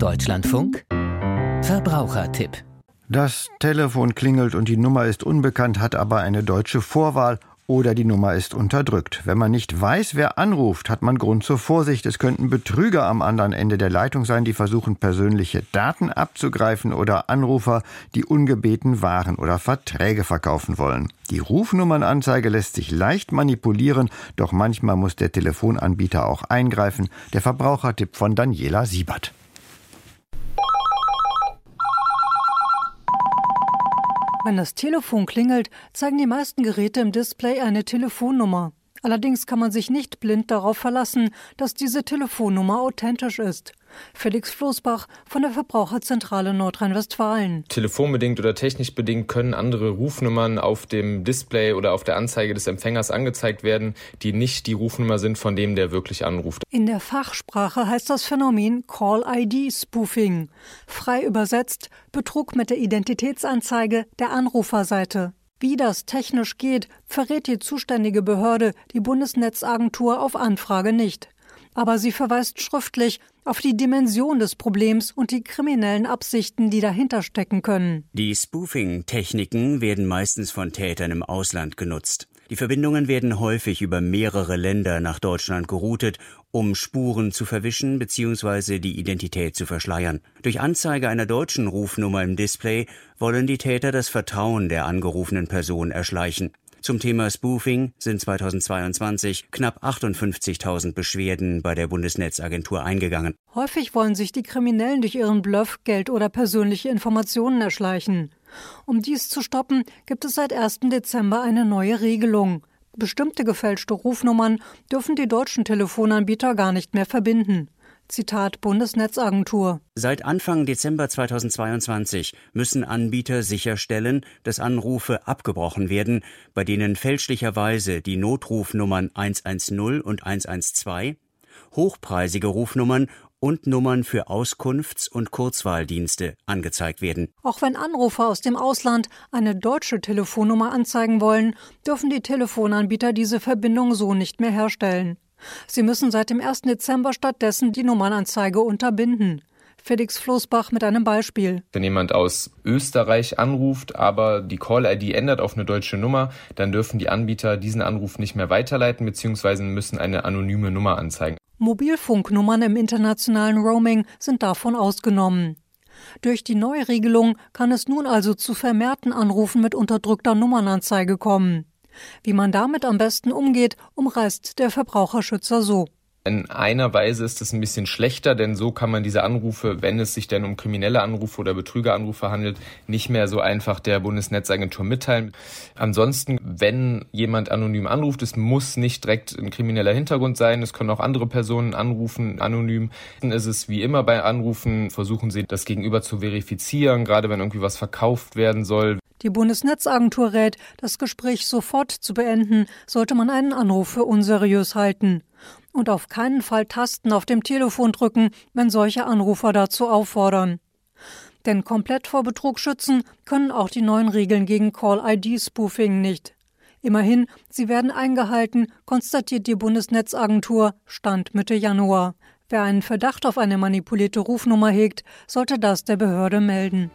Deutschlandfunk Verbrauchertipp Das Telefon klingelt und die Nummer ist unbekannt, hat aber eine deutsche Vorwahl oder die Nummer ist unterdrückt. Wenn man nicht weiß, wer anruft, hat man Grund zur Vorsicht. Es könnten Betrüger am anderen Ende der Leitung sein, die versuchen, persönliche Daten abzugreifen oder Anrufer, die ungebeten Waren oder Verträge verkaufen wollen. Die Rufnummernanzeige lässt sich leicht manipulieren, doch manchmal muss der Telefonanbieter auch eingreifen. Der Verbrauchertipp von Daniela Siebert. Wenn das Telefon klingelt, zeigen die meisten Geräte im Display eine Telefonnummer. Allerdings kann man sich nicht blind darauf verlassen, dass diese Telefonnummer authentisch ist. Felix Floßbach von der Verbraucherzentrale Nordrhein-Westfalen. Telefonbedingt oder technisch bedingt können andere Rufnummern auf dem Display oder auf der Anzeige des Empfängers angezeigt werden, die nicht die Rufnummer sind, von dem der wirklich anruft. In der Fachsprache heißt das Phänomen Call-ID-Spoofing. Frei übersetzt Betrug mit der Identitätsanzeige der Anruferseite. Wie das technisch geht, verrät die zuständige Behörde, die Bundesnetzagentur, auf Anfrage nicht aber sie verweist schriftlich auf die Dimension des Problems und die kriminellen Absichten, die dahinter stecken können. Die Spoofing-Techniken werden meistens von Tätern im Ausland genutzt. Die Verbindungen werden häufig über mehrere Länder nach Deutschland geroutet, um Spuren zu verwischen bzw. die Identität zu verschleiern. Durch Anzeige einer deutschen Rufnummer im Display wollen die Täter das Vertrauen der angerufenen Person erschleichen. Zum Thema Spoofing sind 2022 knapp 58.000 Beschwerden bei der Bundesnetzagentur eingegangen. Häufig wollen sich die Kriminellen durch ihren Bluff Geld oder persönliche Informationen erschleichen. Um dies zu stoppen, gibt es seit 1. Dezember eine neue Regelung. Bestimmte gefälschte Rufnummern dürfen die deutschen Telefonanbieter gar nicht mehr verbinden. Zitat Bundesnetzagentur. Seit Anfang Dezember 2022 müssen Anbieter sicherstellen, dass Anrufe abgebrochen werden, bei denen fälschlicherweise die Notrufnummern 110 und 112, hochpreisige Rufnummern und Nummern für Auskunfts- und Kurzwahldienste angezeigt werden. Auch wenn Anrufer aus dem Ausland eine deutsche Telefonnummer anzeigen wollen, dürfen die Telefonanbieter diese Verbindung so nicht mehr herstellen. Sie müssen seit dem 1. Dezember stattdessen die Nummernanzeige unterbinden. Felix Floßbach mit einem Beispiel. Wenn jemand aus Österreich anruft, aber die Call-ID ändert auf eine deutsche Nummer, dann dürfen die Anbieter diesen Anruf nicht mehr weiterleiten bzw. müssen eine anonyme Nummer anzeigen. Mobilfunknummern im internationalen Roaming sind davon ausgenommen. Durch die Neuregelung kann es nun also zu vermehrten Anrufen mit unterdrückter Nummernanzeige kommen. Wie man damit am besten umgeht, umreißt der Verbraucherschützer so. In einer Weise ist es ein bisschen schlechter, denn so kann man diese Anrufe, wenn es sich denn um kriminelle Anrufe oder Betrügeranrufe handelt, nicht mehr so einfach der Bundesnetzagentur mitteilen. Ansonsten, wenn jemand anonym anruft, es muss nicht direkt ein krimineller Hintergrund sein, es können auch andere Personen anrufen, anonym. Dann ist es wie immer bei Anrufen, versuchen Sie das Gegenüber zu verifizieren, gerade wenn irgendwie was verkauft werden soll. Die Bundesnetzagentur rät, das Gespräch sofort zu beenden, sollte man einen Anruf für unseriös halten. Und auf keinen Fall Tasten auf dem Telefon drücken, wenn solche Anrufer dazu auffordern. Denn komplett vor Betrug schützen können auch die neuen Regeln gegen Call-ID-Spoofing nicht. Immerhin, sie werden eingehalten, konstatiert die Bundesnetzagentur Stand Mitte Januar. Wer einen Verdacht auf eine manipulierte Rufnummer hegt, sollte das der Behörde melden.